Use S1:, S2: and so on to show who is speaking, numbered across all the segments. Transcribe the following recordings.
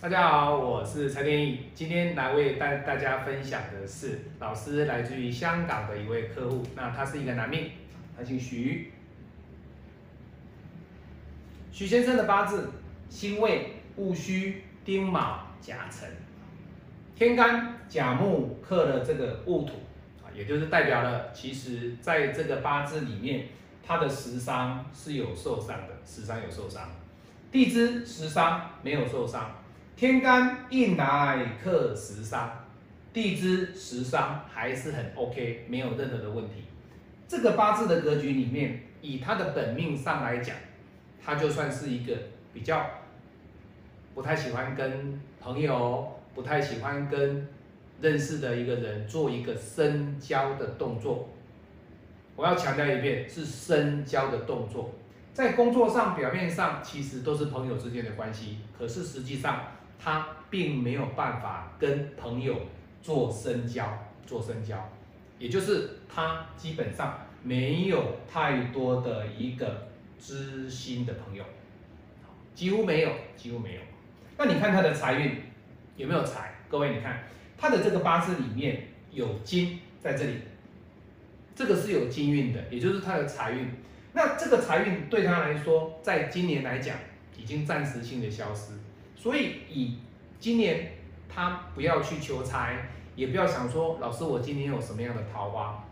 S1: 大家好，我是蔡天意，今天来为大大家分享的是老师来自于香港的一位客户，那他是一个男命，他姓徐，徐先生的八字辛未、戊戌、丁卯、甲辰，天干甲木克了这个戊土啊，也就是代表了，其实在这个八字里面，他的食伤是有受伤的，食伤有受伤，地支食伤没有受伤。天干印来克食伤，地支食伤还是很 OK，没有任何的问题。这个八字的格局里面，以他的本命上来讲，他就算是一个比较不太喜欢跟朋友、不太喜欢跟认识的一个人做一个深交的动作。我要强调一遍，是深交的动作。在工作上表面上其实都是朋友之间的关系，可是实际上。他并没有办法跟朋友做深交，做深交，也就是他基本上没有太多的一个知心的朋友，几乎没有，几乎没有。那你看他的财运有没有财？各位，你看他的这个八字里面有金在这里，这个是有金运的，也就是他的财运。那这个财运对他来说，在今年来讲，已经暂时性的消失。所以以今年他不要去求财，也不要想说老师我今年有什么样的桃花。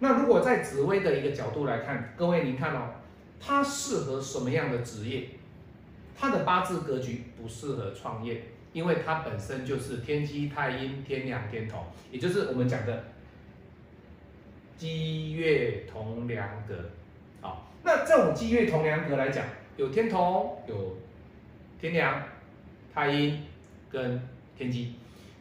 S1: 那如果在紫薇的一个角度来看，各位您看哦，他适合什么样的职业？他的八字格局不适合创业，因为他本身就是天机太阴天梁天同，也就是我们讲的积月同梁格。好，那这种积月同梁格来讲，有天同有天梁。太阴跟天机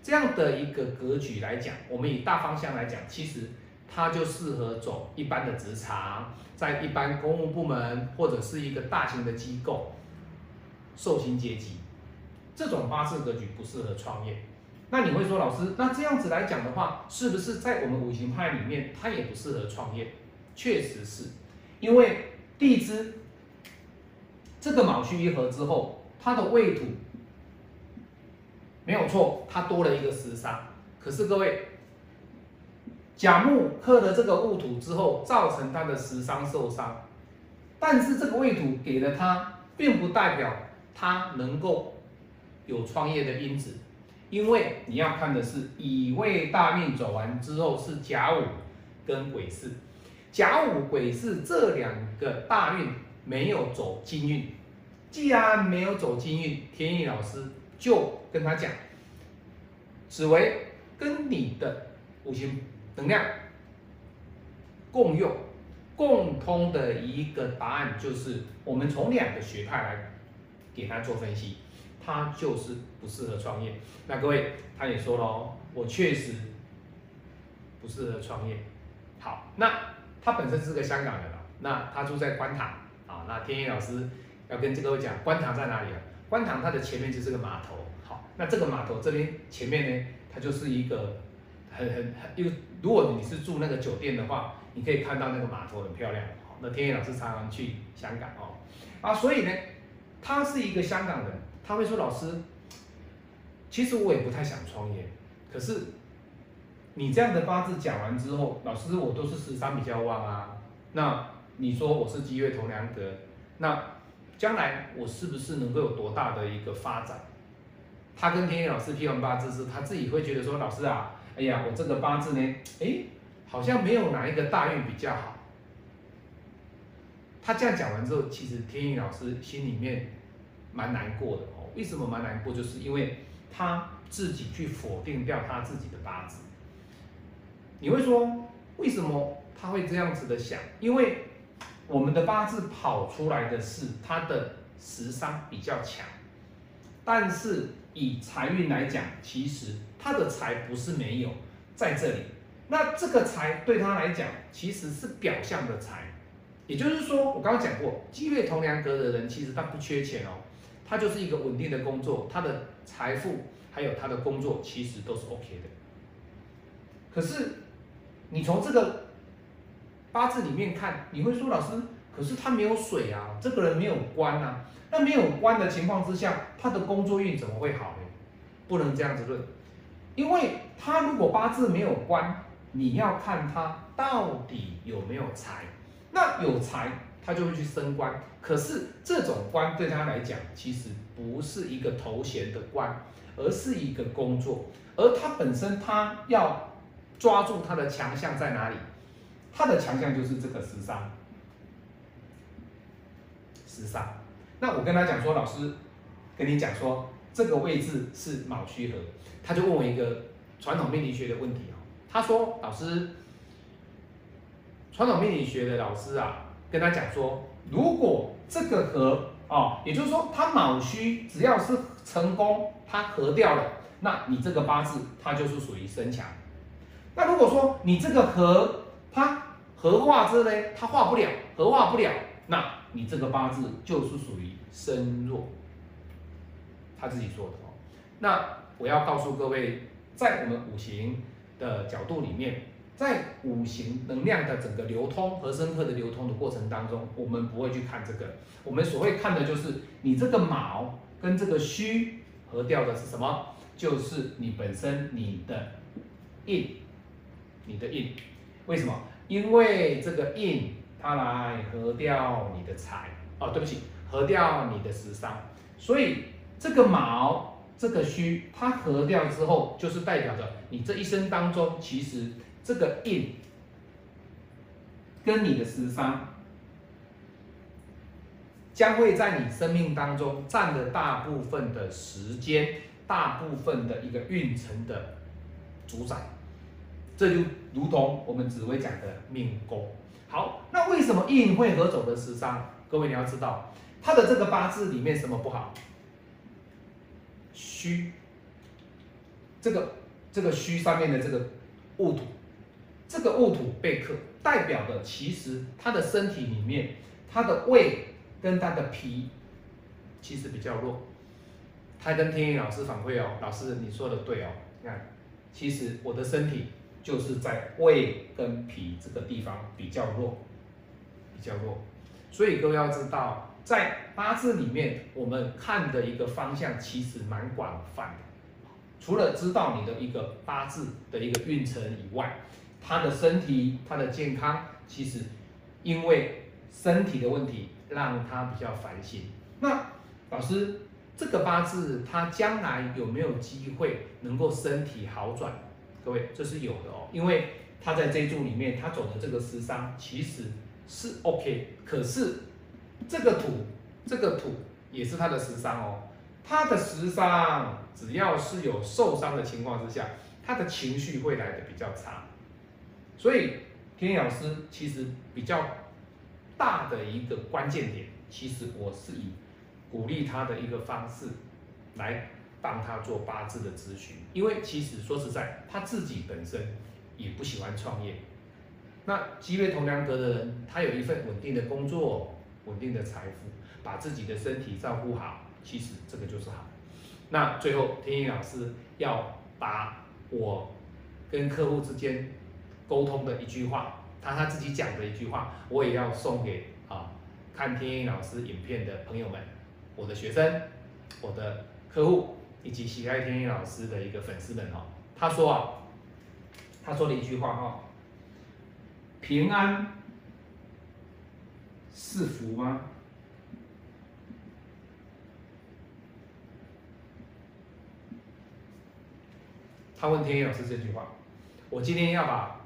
S1: 这样的一个格局来讲，我们以大方向来讲，其实它就适合走一般的职场，在一般公务部门或者是一个大型的机构，受薪阶级，这种八字格局不适合创业。那你会说，老师，那这样子来讲的话，是不是在我们五行派里面，它也不适合创业？确实是，因为地支这个卯戌一合之后，它的未土。没有错，它多了一个食伤。可是各位，甲木克了这个戊土之后，造成他的食伤受伤。但是这个未土给了他，并不代表他能够有创业的因子，因为你要看的是乙未大运走完之后是甲午跟癸巳，甲午癸巳这两个大运没有走金运。既然没有走金运，天意老师。就跟他讲，紫薇跟你的五行能量共用、共通的一个答案，就是我们从两个学派来给他做分析，他就是不适合创业。那各位，他也说了哦，我确实不适合创业。好，那他本身是个香港人啊，那他住在观塘啊，那天野老师要跟这个讲，观塘在哪里啊？观塘它的前面就是个码头，好，那这个码头这边前面呢，它就是一个很很很，因为如果你是住那个酒店的话，你可以看到那个码头很漂亮，好，那天野老师常常去香港哦，啊，所以呢，他是一个香港人，他会说老师，其实我也不太想创业，可是你这样的八字讲完之后，老师我都是十三比较旺啊，那你说我是积月同梁格，那。将来我是不是能够有多大的一个发展？他跟天野老师批完八字是，他自己会觉得说，老师啊，哎呀，我这个八字呢，哎，好像没有哪一个大运比较好。他这样讲完之后，其实天野老师心里面蛮难过的哦。为什么蛮难过？就是因为他自己去否定掉他自己的八字。你会说，为什么他会这样子的想？因为。我们的八字跑出来的是他的食伤比较强，但是以财运来讲，其实他的财不是没有在这里。那这个财对他来讲其实是表象的财，也就是说，我刚刚讲过，积月同梁格的人其实他不缺钱哦，他就是一个稳定的工作，他的财富还有他的工作其实都是 OK 的。可是你从这个。八字里面看，你会说老师，可是他没有水啊，这个人没有官啊，那没有官的情况之下，他的工作运怎么会好呢？不能这样子论，因为他如果八字没有官，你要看他到底有没有财，那有财他就会去升官，可是这种官对他来讲，其实不是一个头衔的官，而是一个工作，而他本身他要抓住他的强项在哪里？他的强项就是这个时商。时尚，那我跟他讲说，老师跟你讲说，这个位置是卯戌合，他就问我一个传统命理学的问题哦。他说，老师，传统命理学的老师啊，跟他讲说，如果这个合哦，也就是说，他卯戌只要是成功，他合掉了，那你这个八字它就是属于身强。那如果说你这个合，合化之呢，它化不了，合化不了，那。你这个八字就是属于身弱，他自己说的哦。那我要告诉各位，在我们五行的角度里面，在五行能量的整个流通和深刻的流通的过程当中，我们不会去看这个，我们所会看的就是你这个卯跟这个戌合掉的是什么？就是你本身你的印，你的印，为什么？因为这个印。它来合掉你的财哦，对不起，合掉你的食伤，所以这个卯，这个戌，它合掉之后，就是代表着你这一生当中，其实这个印跟你的食伤，将会在你生命当中占了大部分的时间，大部分的一个运程的主宰，这就如同我们紫薇讲的命宫。好，那为什么印会合走的时伤？各位你要知道，他的这个八字里面什么不好？虚，这个这个虚上面的这个戊土，这个戊土被克，代表的其实他的身体里面，他的胃跟他的脾其实比较弱。他跟天意老师反馈哦，老师你说的对哦，你看，其实我的身体。就是在胃跟脾这个地方比较弱，比较弱，所以各位要知道，在八字里面，我们看的一个方向其实蛮广泛的。除了知道你的一个八字的一个运程以外，他的身体、他的健康，其实因为身体的问题，让他比较烦心。那老师，这个八字他将来有没有机会能够身体好转？各位，这是有的哦，因为他在这一柱里面，他走的这个时伤其实是 OK，可是这个土，这个土也是他的时伤哦。他的时伤只要是有受伤的情况之下，他的情绪会来的比较差。所以天老师其实比较大的一个关键点，其实我是以鼓励他的一个方式来。帮他做八字的咨询，因为其实说实在，他自己本身也不喜欢创业。那积月同梁格的人，他有一份稳定的工作、稳定的财富，把自己的身体照顾好，其实这个就是好。那最后，天意老师要把我跟客户之间沟通的一句话，他他自己讲的一句话，我也要送给啊看天意老师影片的朋友们，我的学生，我的客户。以及喜爱天意老师的一个粉丝们哈，他说啊，他说了一句话哈，平安是福吗？他问天意老师这句话，我今天要把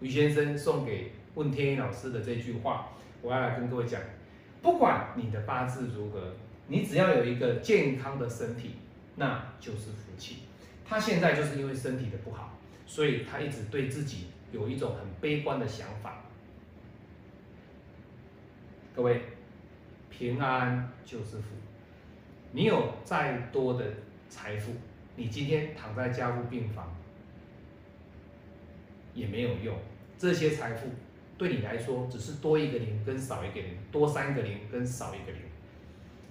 S1: 于先生送给问天意老师的这句话，我要来跟各位讲，不管你的八字如何，你只要有一个健康的身体。那就是福气。他现在就是因为身体的不好，所以他一直对自己有一种很悲观的想法。各位，平安就是福。你有再多的财富，你今天躺在家护病房也没有用。这些财富对你来说，只是多一个零跟少一个零，多三个零跟少一个零。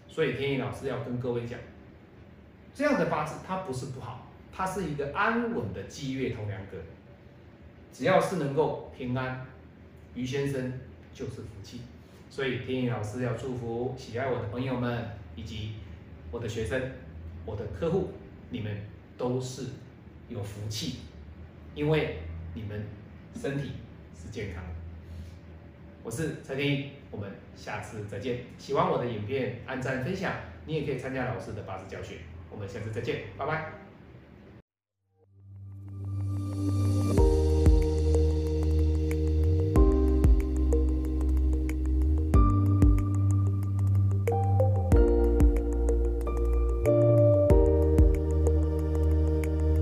S1: 所以天意老师要跟各位讲。这样的八字它不是不好，它是一个安稳的积月同梁格。只要是能够平安，于先生就是福气。所以天意老师要祝福喜爱我的朋友们以及我的学生、我的客户，你们都是有福气，因为你们身体是健康的。我是陈天意，我们下次再见。喜欢我的影片，按赞分享，你也可以参加老师的八字教学。我们下次再见，拜拜。